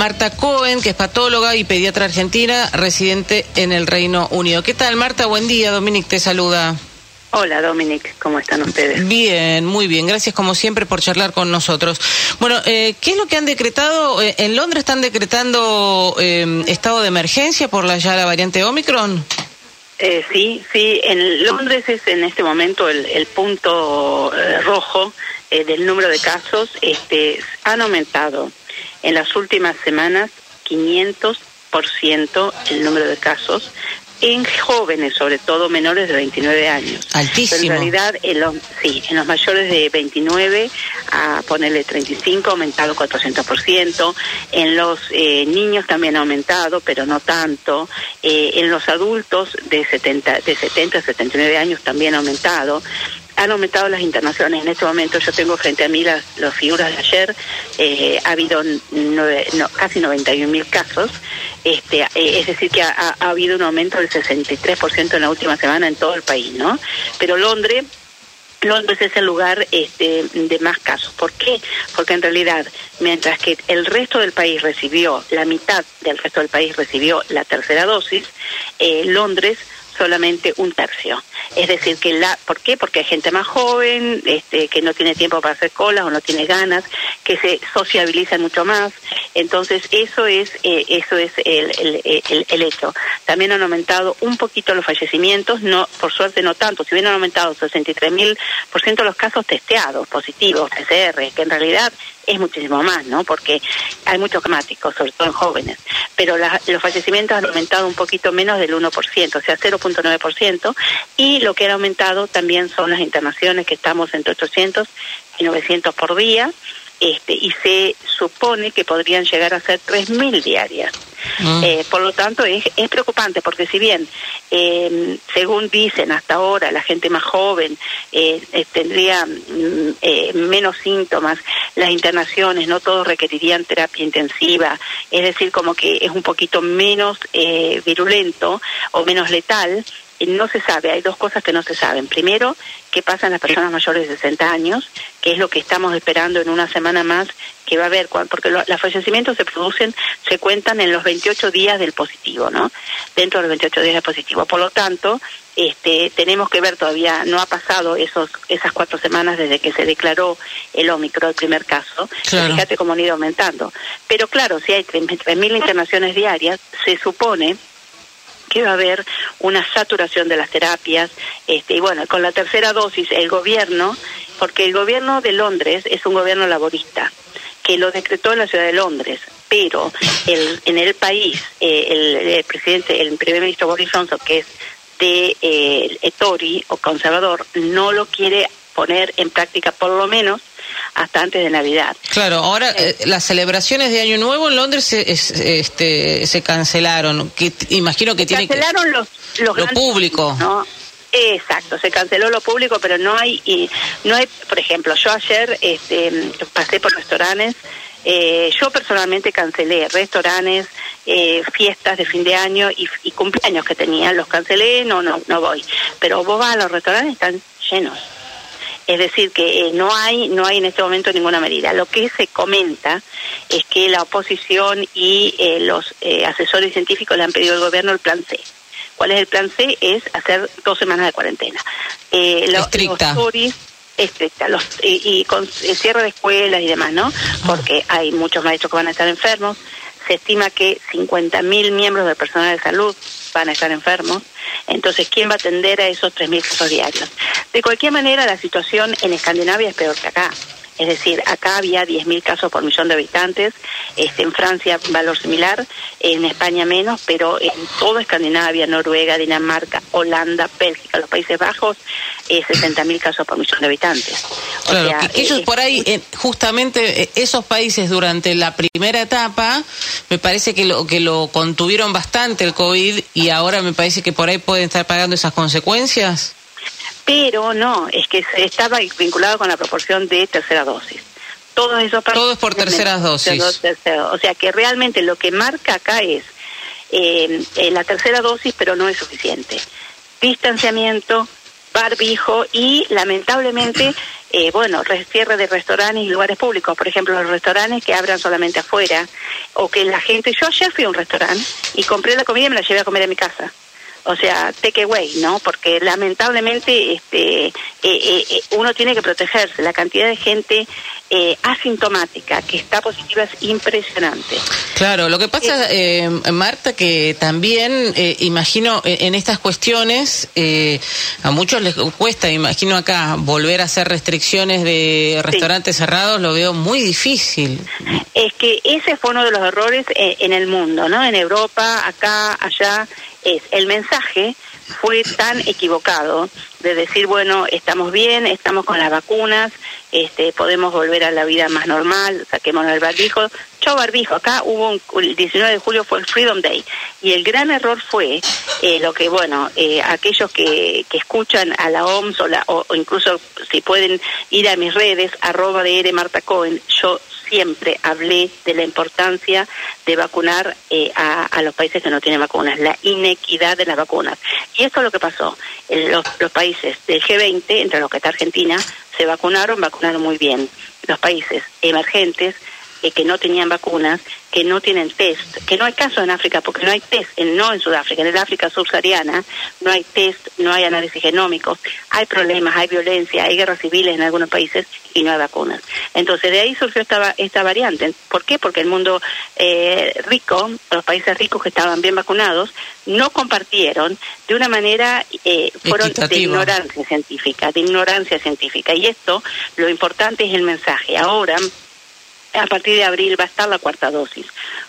Marta Cohen, que es patóloga y pediatra argentina, residente en el Reino Unido. ¿Qué tal, Marta? Buen día. Dominic te saluda. Hola, Dominic. ¿Cómo están ustedes? Bien, muy bien. Gracias, como siempre, por charlar con nosotros. Bueno, eh, ¿qué es lo que han decretado? Eh, ¿En Londres están decretando eh, estado de emergencia por la, ya la variante Omicron? Eh, sí, sí. En Londres es en este momento el, el punto eh, rojo eh, del número de casos. Este, han aumentado en las últimas semanas 500% el número de casos en jóvenes, sobre todo menores de 29 años. Altísimo. Pero en realidad, en los, sí, en los mayores de 29 a ponerle 35 ha aumentado 400%, en los eh, niños también ha aumentado, pero no tanto, eh, en los adultos de 70, de 70 a 79 años también ha aumentado, han aumentado las internaciones. En este momento yo tengo frente a mí las, las figuras de ayer. Eh, ha habido no, casi 91 mil casos. Este, eh, es decir, que ha, ha, habido un aumento del 63% en la última semana en todo el país, ¿no? Pero Londres Londres es el lugar este, de más casos. ¿Por qué? Porque en realidad, mientras que el resto del país recibió, la mitad del resto del país recibió la tercera dosis, eh, Londres solamente un tercio. Es decir, que la, ¿por qué? Porque hay gente más joven, este, que no tiene tiempo para hacer colas o no tiene ganas, que se sociabilizan mucho más. Entonces, eso es, eh, eso es el, el, el, hecho. También han aumentado un poquito los fallecimientos, no, por suerte no tanto, si bien han aumentado 63 mil por ciento los casos testeados, positivos, PCR, que en realidad es muchísimo más, ¿no? Porque hay muchos climáticos, sobre todo en jóvenes. Pero la, los fallecimientos han aumentado un poquito menos del 1%, o sea, 0.9%. Y lo que ha aumentado también son las internaciones, que estamos entre 800 y 900 por día. Este, y se supone que podrían llegar a ser 3.000 diarias. Mm. Eh, por lo tanto, es, es, preocupante porque si bien, eh, según dicen hasta ahora, la gente más joven eh, tendría mm, menos síntomas, las internaciones, no todos requerirían terapia intensiva, es decir, como que es un poquito menos virulento o menos letal, no se sabe, hay dos cosas que no se saben. Primero, qué pasa en las personas mayores de 60 años, que es lo que estamos esperando en una semana más que va a haber, porque los fallecimientos se producen, se cuentan en los 28 días del positivo, ¿no? Dentro de los 28 días del positivo. Por lo tanto, este, tenemos que ver todavía, no ha pasado esos, esas cuatro semanas desde que se declaró el Omicron, el primer caso. Claro. Fíjate cómo han ido aumentando. Pero claro, si hay 3.000 internaciones diarias, se supone que va a haber una saturación de las terapias. Este, y bueno, con la tercera dosis, el gobierno, porque el gobierno de Londres es un gobierno laborista, que lo decretó en la ciudad de Londres, pero el, en el país, eh, el, presidente, el primer ministro Boris Johnson, que es de eh, Tory o conservador, no lo quiere poner en práctica, por lo menos hasta antes de Navidad. Claro, ahora eh, las celebraciones de Año Nuevo en Londres se, es, este, se cancelaron. Que, imagino que se tiene cancelaron que... los, los lo público. ¿no? Exacto, se canceló lo público, pero no hay, y no hay, por ejemplo, yo ayer este, pasé por restaurantes, eh, yo personalmente cancelé restaurantes, eh, fiestas de fin de año y, y, cumpleaños que tenía, los cancelé, no, no, no voy. Pero vos vas a los restaurantes, están llenos. Es decir, que eh, no hay no hay en este momento ninguna medida. Lo que se comenta es que la oposición y eh, los eh, asesores científicos le han pedido al gobierno el plan C. ¿Cuál es el plan C? Es hacer dos semanas de cuarentena. Lo, Estricta. Los Tories, estricta, los, y, y con cierre de escuelas y demás, ¿no? Porque hay muchos maestros que van a estar enfermos. Se estima que 50.000 miembros del personal de salud van a estar enfermos. Entonces, ¿quién va a atender a esos 3.000 casos diarios? De cualquier manera, la situación en Escandinavia es peor que acá. Es decir, acá había 10.000 casos por millón de habitantes, este, en Francia valor similar, en España menos, pero en toda Escandinavia, Noruega, Dinamarca, Holanda, Bélgica, los Países Bajos, eh, 60.000 casos por millón de habitantes. O claro, sea, que ellos eh, por ahí, eh, justamente eh, esos países durante la primera etapa, me parece que lo, que lo contuvieron bastante el COVID y ahora me parece que por ahí pueden estar pagando esas consecuencias pero no, es que estaba vinculado con la proporción de tercera dosis. Todos esos Todo es por terceras dosis. O sea que realmente lo que marca acá es eh, la tercera dosis, pero no es suficiente. Distanciamiento, barbijo y lamentablemente eh, bueno, cierre de restaurantes y lugares públicos, por ejemplo, los restaurantes que abran solamente afuera, o que la gente, yo ayer fui a un restaurante y compré la comida y me la llevé a comer a mi casa o sea, take away, ¿no? Porque lamentablemente este, eh, eh, eh, uno tiene que protegerse. La cantidad de gente asintomática que está positiva es impresionante. Claro, lo que pasa, Marta, que también imagino en estas cuestiones a muchos les cuesta, imagino acá, volver a hacer restricciones de restaurantes cerrados, lo veo muy difícil. Es que ese fue uno de los errores en el mundo, ¿no? En Europa, acá, allá es el mensaje fue tan equivocado de decir, bueno, estamos bien, estamos con las vacunas, este, podemos volver a la vida más normal, saquemos el barbijo. Chau barbijo, acá hubo el 19 de julio fue el Freedom Day y el gran error fue eh, lo que, bueno, eh, aquellos que, que escuchan a la OMS o, la, o, incluso si pueden ir a mis redes, arroba de Marta Cohen, yo siempre hablé de la importancia de vacunar eh, a, a, los países que no tienen vacunas, la inequidad de las vacunas. Y esto es lo que pasó. Los, los países del G20, entre los que está Argentina, se vacunaron, vacunaron muy bien. Los países emergentes eh, que no tenían vacunas, que no tienen test, que no hay caso en África, porque no hay test, en, no en Sudáfrica, en el África subsahariana no hay test, no hay análisis genómicos, hay problemas, hay violencia, hay guerras civiles en algunos países y no hay vacunas. Entonces de ahí surgió esta, esta variante. ¿Por qué? Porque el mundo eh, rico, los países ricos que estaban bien vacunados, no compartieron de una manera, eh, fueron de ignorancia científica, de ignorancia científica. Y esto, lo importante es el mensaje. Ahora, a partir de abril va a estar la cuarta dosis,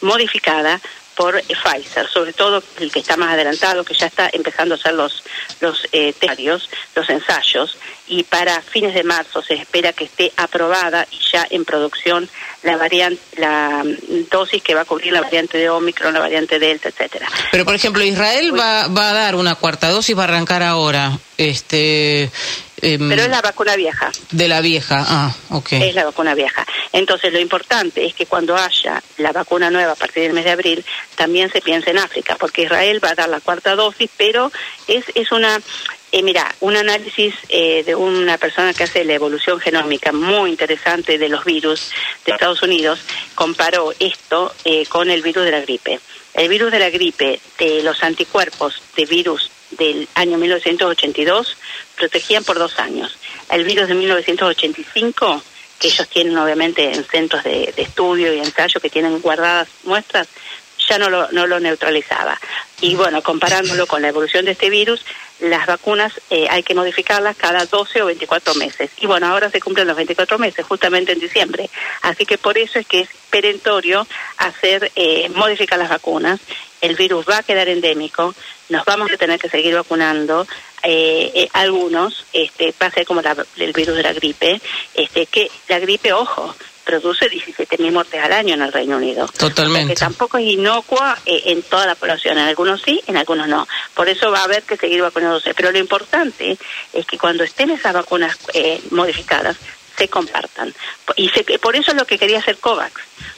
modificada por Pfizer, sobre todo el que está más adelantado, que ya está empezando a hacer los los eh, los ensayos, y para fines de marzo se espera que esté aprobada y ya en producción la variante, la mm, dosis que va a cubrir la variante de Omicron, la variante Delta, etcétera. Pero por ejemplo, Israel va, va a dar una cuarta dosis, va a arrancar ahora. Este, em, pero es la vacuna vieja. De la vieja, ah, ok. Es la vacuna vieja. Entonces, lo importante es que cuando haya la vacuna nueva a partir del mes de abril, también se piense en África, porque Israel va a dar la cuarta dosis, pero es, es una eh, mira, un análisis eh, de una persona que hace la evolución genómica muy interesante de los virus de Estados Unidos comparó esto eh, con el virus de la gripe. El virus de la gripe, de los anticuerpos de virus del año 1982, protegían por dos años. El virus de 1985, que ellos tienen obviamente en centros de, de estudio y ensayo que tienen guardadas muestras, ya no lo, no lo neutralizaba. Y bueno, comparándolo con la evolución de este virus, las vacunas eh, hay que modificarlas cada 12 o 24 meses. Y bueno, ahora se cumplen los 24 meses, justamente en diciembre. Así que por eso es que es perentorio hacer, eh, modificar las vacunas. El virus va a quedar endémico, nos vamos a tener que seguir vacunando. Eh, eh algunos, este, va a ser como el virus de la gripe, este, que la gripe, ojo, produce 17.000 muertes al año en el Reino Unido. Totalmente. que tampoco es inocua eh, en toda la población, en algunos sí, en algunos no. Por eso va a haber que seguir vacunándose. Pero lo importante es que cuando estén esas vacunas eh, modificadas, se compartan. Y por eso es lo que quería hacer COVAX.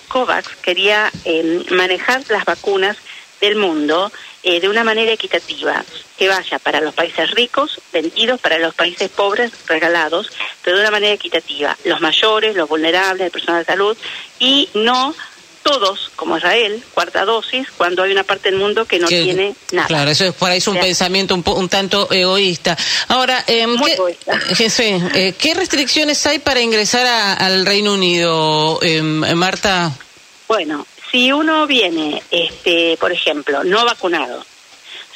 COVAX quería eh, manejar las vacunas del mundo eh, de una manera equitativa, que vaya para los países ricos, vendidos, para los países pobres, regalados, pero de una manera equitativa. Los mayores, los vulnerables, las personas de salud, y no todos, como Israel, cuarta dosis, cuando hay una parte del mundo que no tiene nada. Claro, eso es por ahí es un pensamiento un, un, tanto egoísta. Ahora, eh, Muy ¿qué, egoísta. Jefe, eh, ¿qué restricciones hay para ingresar a, al Reino Unido, eh, Marta? Bueno, si uno viene, este, por ejemplo, no vacunado,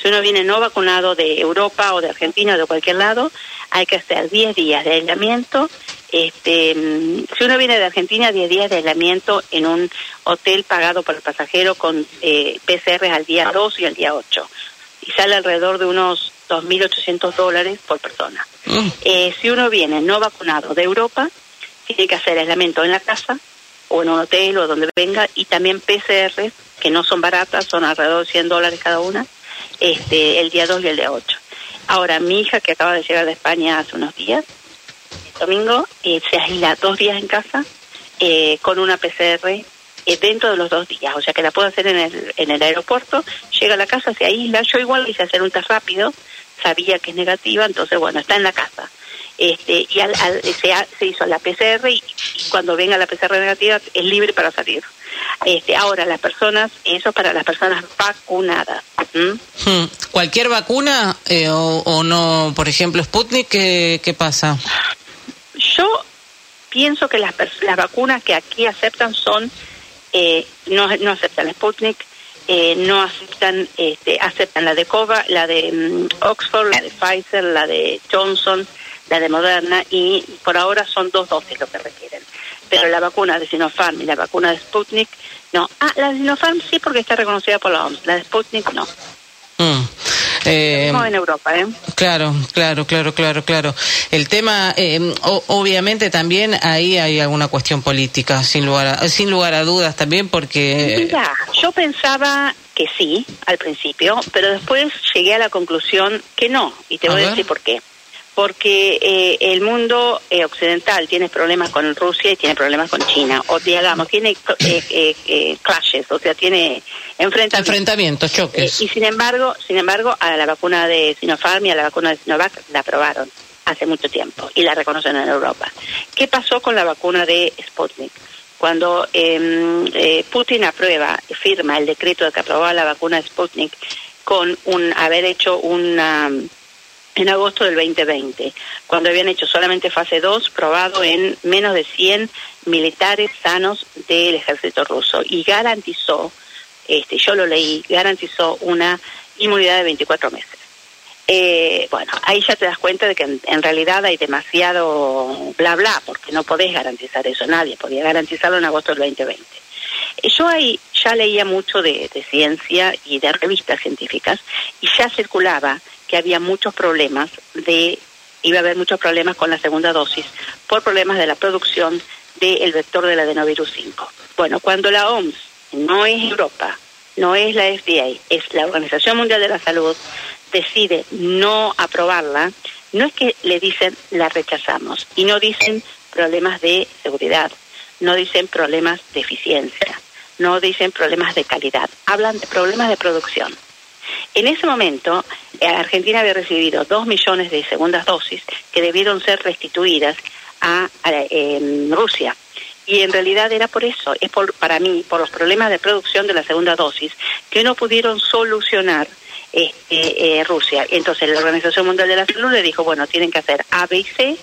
si uno viene no vacunado de Europa o de Argentina o de cualquier lado, hay que hacer 10 días de aislamiento. Este, mm, si uno viene de Argentina, 10 días de aislamiento en un hotel pagado por el pasajero con eh, PCR al día 2 y al día 8. Y sale alrededor de unos 2.800 dólares por persona. Mm. Eh, si uno viene no vacunado de Europa, tiene que hacer aislamiento en la casa o en un hotel o donde venga, y también PCR, que no son baratas, son alrededor de 100 dólares cada una, este, el día 2 y el día 8. Ahora, mi hija, que acaba de llegar de España hace unos días, el domingo, eh, se aísla dos días en casa eh, con una PCR eh, dentro de los dos días. O sea que la puedo hacer en el, en el aeropuerto, llega a la casa, se aísla. Yo igual hice hacer un test rápido, sabía que es negativa, entonces bueno, está en la casa. Este, y al, se, hizo la PCR y, cuando venga la PCR negativa es libre para salir. Este, ahora, las personas, eso para las personas vacunadas. Hmm. ¿Cualquier vacuna eh, o, no? Por ejemplo, Sputnik, ¿qué, qué pasa? Yo pienso que las, las vacunas que aquí aceptan son, eh, no, no aceptan Sputnik, eh, no aceptan, este, aceptan la de Cova, la de mm, Oxford, la de Pfizer, la de Johnson, la de Moderna y por ahora son dos dosis lo que requieren. Pero la vacuna de Sinopharm y la vacuna de Sputnik, no. Ah, la de Sinopharm sí porque está reconocida por la OMS, la de Sputnik no. Eh, en Europa, ¿eh? Claro, claro, claro, claro, claro. El tema, eh, obviamente también ahí hay alguna cuestión política, sin lugar a, sin lugar a dudas también, porque... Mira, yo pensaba que sí al principio, pero después llegué a la conclusión que no, y te voy a decir por qué porque eh, el mundo eh, occidental tiene problemas con Rusia y tiene problemas con China, o digamos, tiene eh, clashes, o sea, tiene enfrentamientos. Enfrentamientos, choques. y sin embargo, sin embargo, a la vacuna de Sinopharm y a la vacuna de Sinovac la aprobaron hace mucho tiempo y la reconocen en Europa. ¿Qué pasó con la vacuna de Sputnik? Cuando em, Putin aprueba, firma el decreto de que aprobaba la vacuna de Sputnik con un haber hecho una en agosto del 2020, cuando habían hecho solamente fase 2, probado en menos de 100 militares sanos del ejército ruso y garantizó, este, yo lo leí, garantizó una inmunidad de 24 meses. Eh, bueno, ahí ya te das cuenta de que en, realidad hay demasiado bla bla, porque no podés garantizar eso, nadie podía garantizarlo en agosto del 2020. Eh, yo ahí ya leía mucho de ciencia y de revistas científicas y ya circulaba que había muchos problemas de iba a haber muchos problemas con la segunda dosis por problemas de la producción del vector del adenovirus 5. Bueno, cuando la OMS no es Europa, no es la FDA, es la Organización Mundial de la Salud, decide no aprobarla, no es que le dicen la rechazamos y no dicen problemas de seguridad, no dicen problemas de eficiencia, no dicen problemas de calidad, hablan de problemas de producción. En ese momento, eh, Argentina había recibido dos millones de segundas dosis que debieron ser restituidas a, Rusia. Y en realidad era por eso, es por, para mí, por los problemas de producción de la segunda dosis, que no pudieron solucionar este, eh, Rusia. Entonces la Organización Mundial de la Salud le dijo, bueno, tienen que hacer A, B y C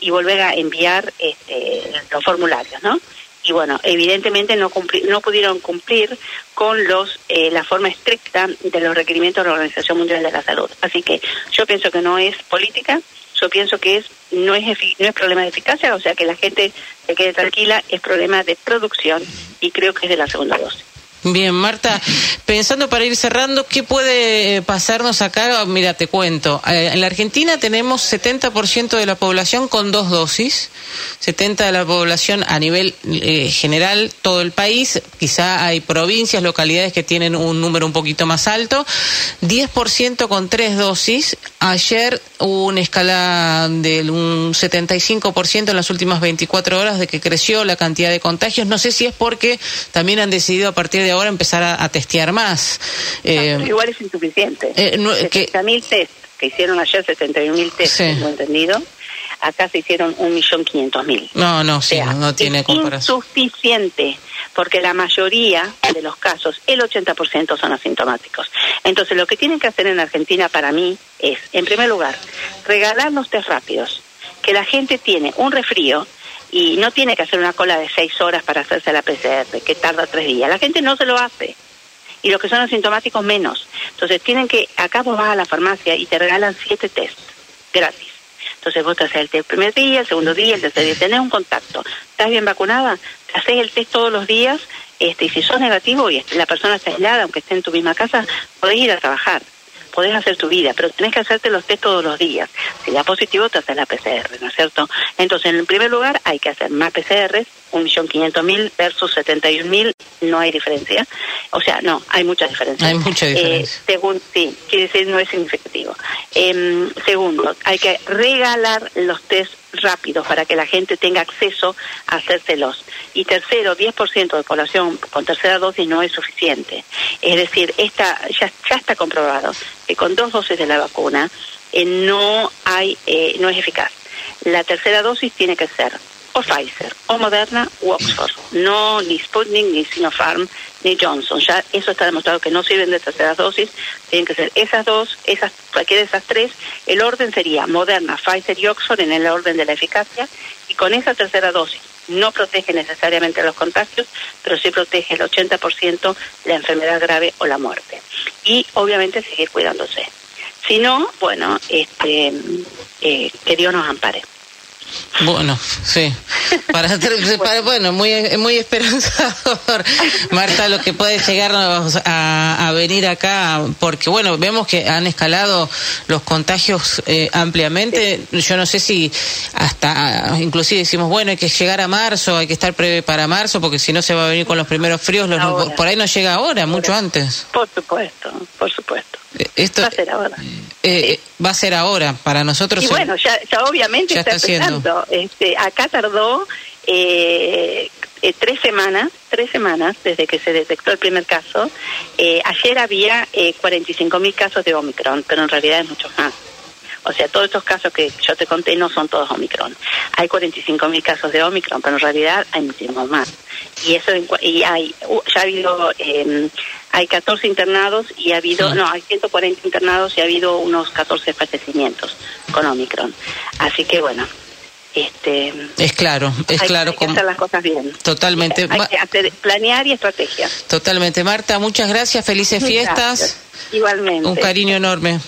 y volver a enviar este, los formularios, ¿no? Y bueno, evidentemente no, no pudieron cumplir con los eh, la forma estricta de los requerimientos de la Organización Mundial de la Salud. Así que yo pienso que no es política, yo pienso que es no es no es problema de eficacia, o sea que la gente se quede tranquila, es problema de producción y creo que es de la segunda dosis. Bien, Marta, pensando para ir cerrando, ¿qué puede pasarnos acá? Mira, te cuento. Eh, en la Argentina tenemos 70% de la población con dos dosis, 70% de la población a nivel eh, general, todo el país. Quizá hay provincias, localidades que tienen un número un poquito más alto. 10% con tres dosis. Ayer hubo una escala del un 75% en las últimas 24 horas de que creció la cantidad de contagios. No sé si es porque también han decidido a partir de ahora empezar a, testear más. Eh, igual es insuficiente. Eh, que, test que hicieron ayer, 71.000 test, tengo entendido. Acá se hicieron 1.500.000. No, no, sí, no, tiene comparación. Insuficiente, porque la mayoría de los casos, el 80% son asintomáticos. Entonces, lo que tienen que hacer en Argentina para mí es, en primer lugar, regalar los test rápidos. Que la gente tiene un resfrío y no tiene que hacer una cola de seis horas para hacerse la PCR, que tarda tres días. La gente no se lo hace. Y los que son asintomáticos menos. Entonces tienen que, acá vos vas a la farmacia y te regalan siete test gratis. Entonces vos te haces el test el primer día, el segundo día, el tercer día, tenés un contacto. ¿Estás bien vacunada? Haces el test todos los días, este, y si sos negativo y la persona está aislada, aunque esté en tu misma casa, podés ir a trabajar podés hacer tu vida, pero tenés que hacerte los test todos los días. Si da positivo, te haces la PCR, ¿no es cierto? Entonces, en primer lugar, hay que hacer más PCRs, mil versus mil, no hay diferencia. O sea, no, hay mucha diferencia. Hay mucha eh, diferencia. según, sí, quiere decir no es significativo. Em, segundo, hay que regalar los test rápidos para que la gente tenga acceso a hacérselos. Y tercero, 10% de población con tercera dosis no es suficiente. Es decir, esta ya, ya está comprobado que con dos dosis de la vacuna eh, no hay eh, no es eficaz. La tercera dosis tiene que ser o Pfizer, o Moderna, u Oxford. No ni Sputnik, ni Sinopharm, ni Johnson. Ya eso está demostrado que no sirven de tercera dosis. Tienen que ser esas dos, esas, cualquiera de esas tres. El orden sería Moderna, Pfizer y Oxford en el orden de la eficacia. Y con esa tercera dosis no protege necesariamente los contagios, pero sí protege el 80% la enfermedad grave o la muerte. Y obviamente seguir cuidándose. Si no, bueno, este, eh, que Dios nos ampare. Bueno, sí. Para, para, bueno, muy, muy esperanzador, Marta, lo que puede llegar a, a, venir acá, porque bueno, vemos que han escalado los contagios eh, ampliamente. Yo no sé si hasta, inclusive decimos, bueno, hay que llegar a marzo, hay que estar pre para marzo, porque si no se va a venir con los primeros fríos. Los, por ahí no llega ahora, mucho antes. Por supuesto, por supuesto. Eh, esto, va a ser ahora. Eh, Va a ser ahora, para nosotros. Y bueno, ya, ya obviamente está, empezando. Este, acá tardó eh, eh, tres semanas, tres semanas desde que se detectó el primer caso. Eh, ayer había eh, 45 mil casos de Omicron, pero en realidad es mucho más. O sea, todos estos casos que yo te conté no son todos Omicron. Hay 45 mil casos de Omicron, pero en realidad hay muchísimos más. Y eso y hay ya ha habido eh, hay 14 internados y ha habido, no, hay 140 internados y ha habido unos 14 fallecimientos con Omicron. Así que bueno, este es claro es hay, claro hay que hacer las cosas bien. Totalmente. Hay que hacer, planear y estrategia totalmente. Marta muchas gracias. Felices fiestas. gracias. igualmente. Un cariño enorme